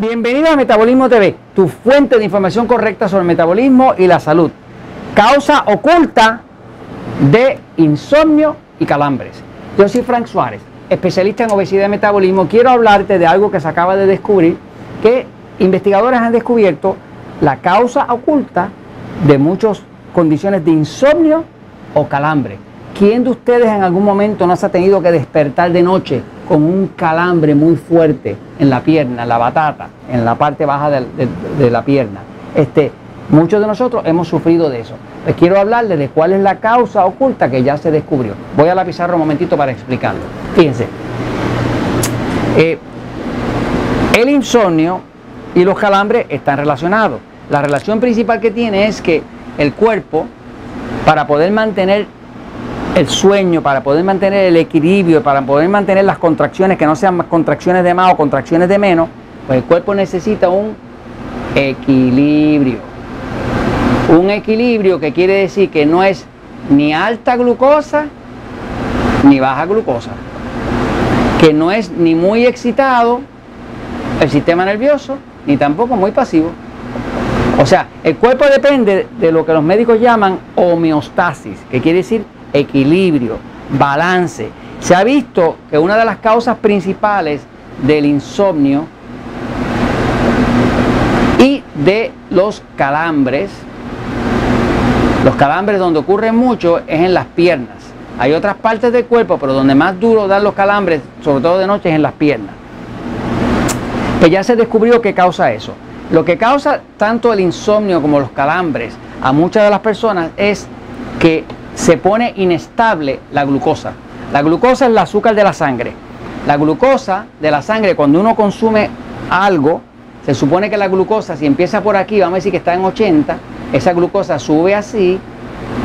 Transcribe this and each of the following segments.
Bienvenido a Metabolismo TV, tu fuente de información correcta sobre el metabolismo y la salud. Causa oculta de insomnio y calambres. Yo soy Frank Suárez, especialista en obesidad y metabolismo. Quiero hablarte de algo que se acaba de descubrir, que investigadores han descubierto la causa oculta de muchas condiciones de insomnio o calambre. ¿Quién de ustedes en algún momento no se ha tenido que despertar de noche con un calambre muy fuerte en la pierna, en la batata, en la parte baja de, la pierna? Este, muchos de nosotros hemos sufrido de eso. Les quiero hablarles de cuál es la causa oculta que ya se descubrió. Voy a la pizarra un momentito para explicarlo. Fíjense. Eh, el insomnio y los calambres están relacionados. La relación principal que tiene es que el cuerpo, para poder mantener el sueño, para poder mantener el equilibrio, para poder mantener las contracciones que no sean contracciones de más o contracciones de menos, pues el cuerpo necesita un equilibrio. Un equilibrio que quiere decir que no es ni alta glucosa ni baja glucosa. Que no es ni muy excitado el sistema nervioso, ni tampoco muy pasivo. O sea, el cuerpo depende de lo que los médicos llaman homeostasis, que quiere decir equilibrio, balance. Se ha visto que una de las causas principales del insomnio y de los calambres, los calambres donde ocurren mucho es en las piernas. Hay otras partes del cuerpo, pero donde más duro dan los calambres, sobre todo de noche, es en las piernas. Pues ya se descubrió qué causa eso. Lo que causa tanto el insomnio como los calambres a muchas de las personas es que se pone inestable la glucosa. La glucosa es el azúcar de la sangre. La glucosa de la sangre, cuando uno consume algo, se supone que la glucosa, si empieza por aquí, vamos a decir que está en 80, esa glucosa sube así,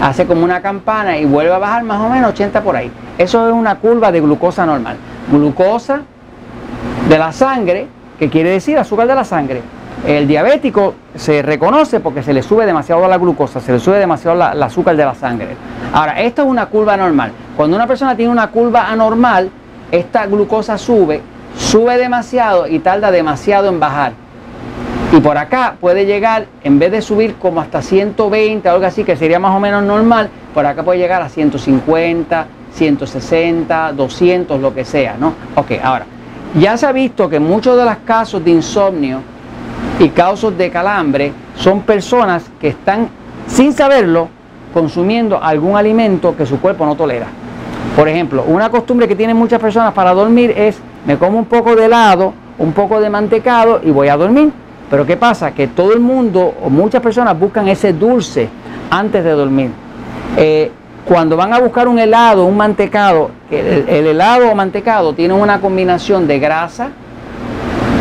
hace como una campana y vuelve a bajar más o menos 80 por ahí. Eso es una curva de glucosa normal. Glucosa de la sangre, que quiere decir azúcar de la sangre. El diabético se reconoce porque se le sube demasiado la glucosa, se le sube demasiado el azúcar de la sangre. Ahora, esto es una curva normal. Cuando una persona tiene una curva anormal, esta glucosa sube, sube demasiado y tarda demasiado en bajar. Y por acá puede llegar, en vez de subir como hasta 120, algo así, que sería más o menos normal, por acá puede llegar a 150, 160, 200, lo que sea, ¿no? Ok, ahora, ya se ha visto que muchos de los casos de insomnio y causas de calambre son personas que están, sin saberlo, consumiendo algún alimento que su cuerpo no tolera. Por ejemplo, una costumbre que tienen muchas personas para dormir es, me como un poco de helado, un poco de mantecado y voy a dormir. Pero ¿qué pasa? Que todo el mundo o muchas personas buscan ese dulce antes de dormir. Eh, cuando van a buscar un helado, un mantecado, el, el helado o mantecado tiene una combinación de grasa,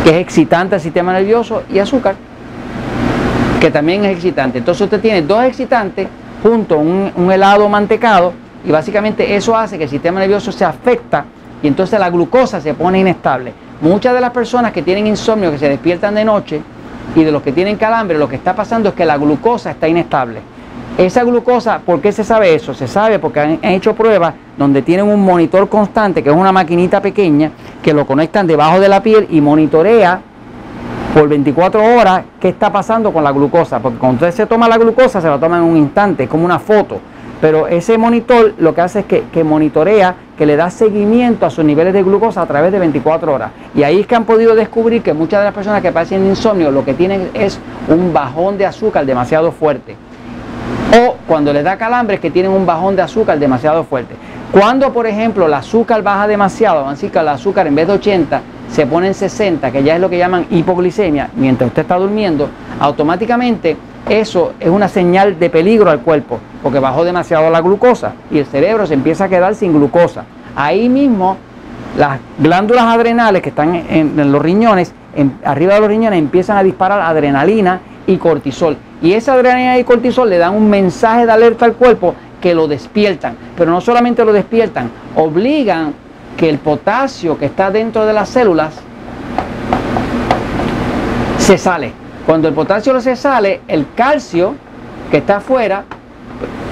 que es excitante al sistema nervioso, y azúcar, que también es excitante. Entonces usted tiene dos excitantes un, helado mantecado y básicamente eso hace que el sistema nervioso se afecta y entonces la glucosa se pone inestable. Muchas de las personas que tienen insomnio, que se despiertan de noche y de los que tienen calambre, lo que está pasando es que la glucosa está inestable. Esa glucosa, ¿por qué se sabe eso? Se sabe porque han, hecho pruebas donde tienen un monitor constante, que es una maquinita pequeña, que lo conectan debajo de la piel y monitorea por 24 horas qué está pasando con la glucosa. Porque cuando usted se toma la glucosa, se la toma en un instante, es como una foto. Pero ese monitor lo que hace es que, que, monitorea, que le da seguimiento a sus niveles de glucosa a través de 24 horas. Y ahí es que han podido descubrir que muchas de las personas que padecen insomnio lo que tienen es un bajón de azúcar demasiado fuerte o cuando les da calambres que tienen un bajón de azúcar demasiado fuerte. Cuando, por ejemplo, el azúcar baja demasiado, así que el azúcar en vez de 80 se pone en 60, que ya es lo que llaman hipoglicemia, mientras usted está durmiendo, automáticamente eso es una señal de peligro al cuerpo, porque bajó demasiado la glucosa y el cerebro se empieza a quedar sin glucosa. Ahí mismo las glándulas adrenales que están en, los riñones, arriba de los riñones, empiezan a disparar adrenalina y cortisol. Y esa adrenalina y cortisol le dan un mensaje de alerta al cuerpo que lo despiertan. Pero no solamente lo despiertan, obligan que el potasio que está dentro de las células se sale. Cuando el potasio se sale, el calcio que está afuera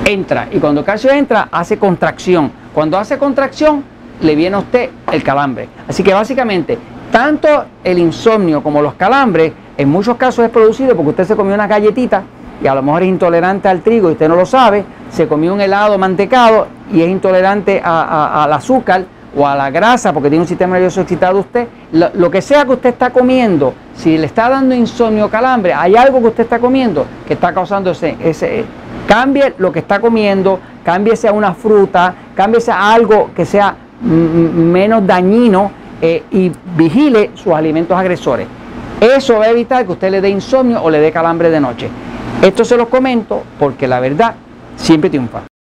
entra. Y cuando el calcio entra, hace contracción. Cuando hace contracción, le viene a usted el calambre. Así que básicamente, Tanto el insomnio como los calambres, en muchos casos es producido porque usted se comió una galletita y a lo mejor es intolerante al trigo y usted no lo sabe, se comió un helado mantecado y es intolerante al azúcar o a la grasa porque tiene un sistema nervioso excitado usted, lo, que sea que usted está comiendo, si le está dando insomnio o calambre, hay algo que usted está comiendo que está causando ese, cambie lo que está comiendo, cámbiese a una fruta, cámbiese a algo que sea menos dañino eh, y vigile sus alimentos agresores. Eso va a evitar que usted le dé insomnio o le dé calambre de noche. Esto se lo comento porque la verdad siempre triunfa.